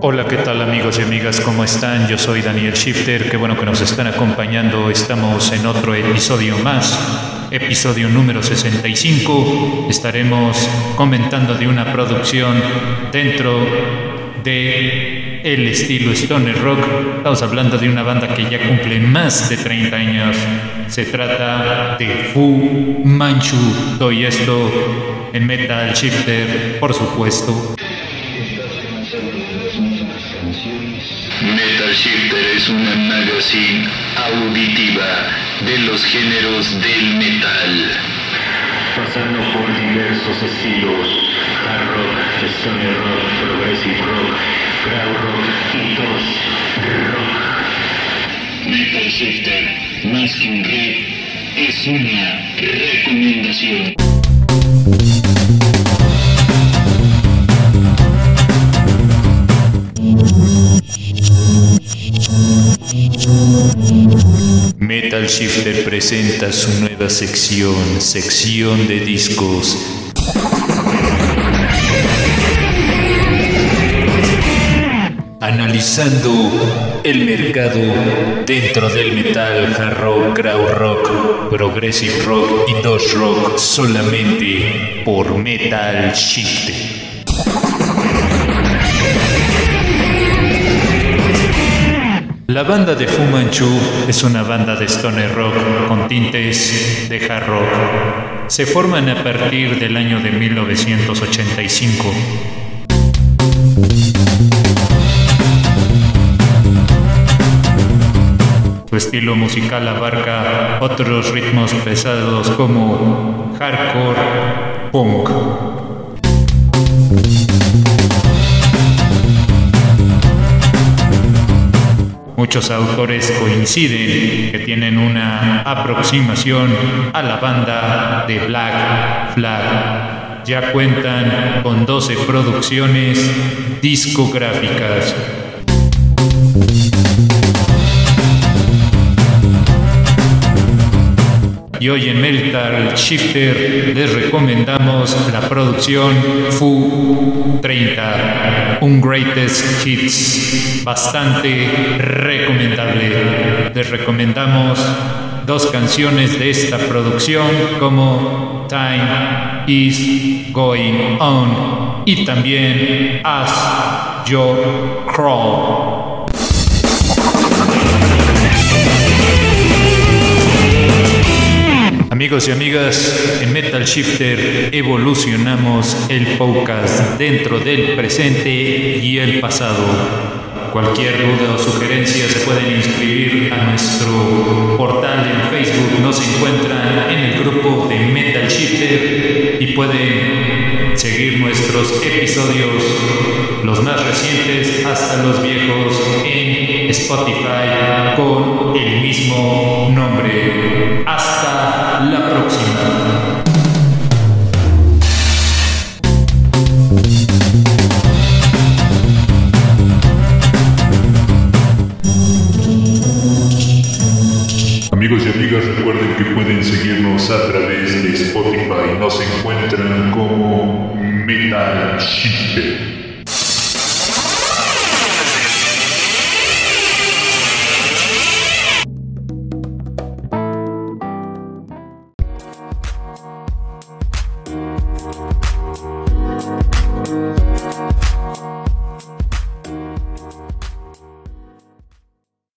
Hola, ¿qué tal amigos y amigas? ¿Cómo están? Yo soy Daniel Shifter, qué bueno que nos están acompañando. Estamos en otro episodio más, episodio número 65. Estaremos comentando de una producción dentro de el estilo stoner rock. Estamos hablando de una banda que ya cumple más de 30 años. Se trata de Fu Manchu. Doy esto en Metal Shifter, por supuesto. Es una magazine auditiva de los géneros del metal. Pasando por diversos estilos, hard rock, stoner rock, progressive rock, crowd rock y dos rock. Metal Shifter, más que un riff, es una recomendación. Metal Shifter presenta su nueva sección, sección de discos. Analizando el mercado dentro del metal, hard rock, crowd rock, progressive rock y dos rock solamente por Metal Shifter. La banda de Fu Manchu es una banda de stoner rock con tintes de hard rock. Se forman a partir del año de 1985. Su estilo musical abarca otros ritmos pesados como hardcore, punk. Muchos autores coinciden que tienen una aproximación a la banda de Black Flag. Ya cuentan con 12 producciones discográficas. Y hoy en Metal Shifter les recomendamos la producción Fu 30, un greatest hits bastante recomendable. Les recomendamos dos canciones de esta producción como Time is Going On y también As Your Crawl. Amigos y amigas, en Metal Shifter evolucionamos el podcast dentro del presente y el pasado. Cualquier duda o sugerencia se pueden inscribir a nuestro portal en Facebook. Nos encuentran en el grupo de Metal Shifter y pueden seguir nuestros episodios, los más recientes hasta los viejos, en Spotify con el mismo nombre. Amigos y amigas, recuerden que pueden seguirnos a través de Spotify. Nos encuentran como Metal Shifter.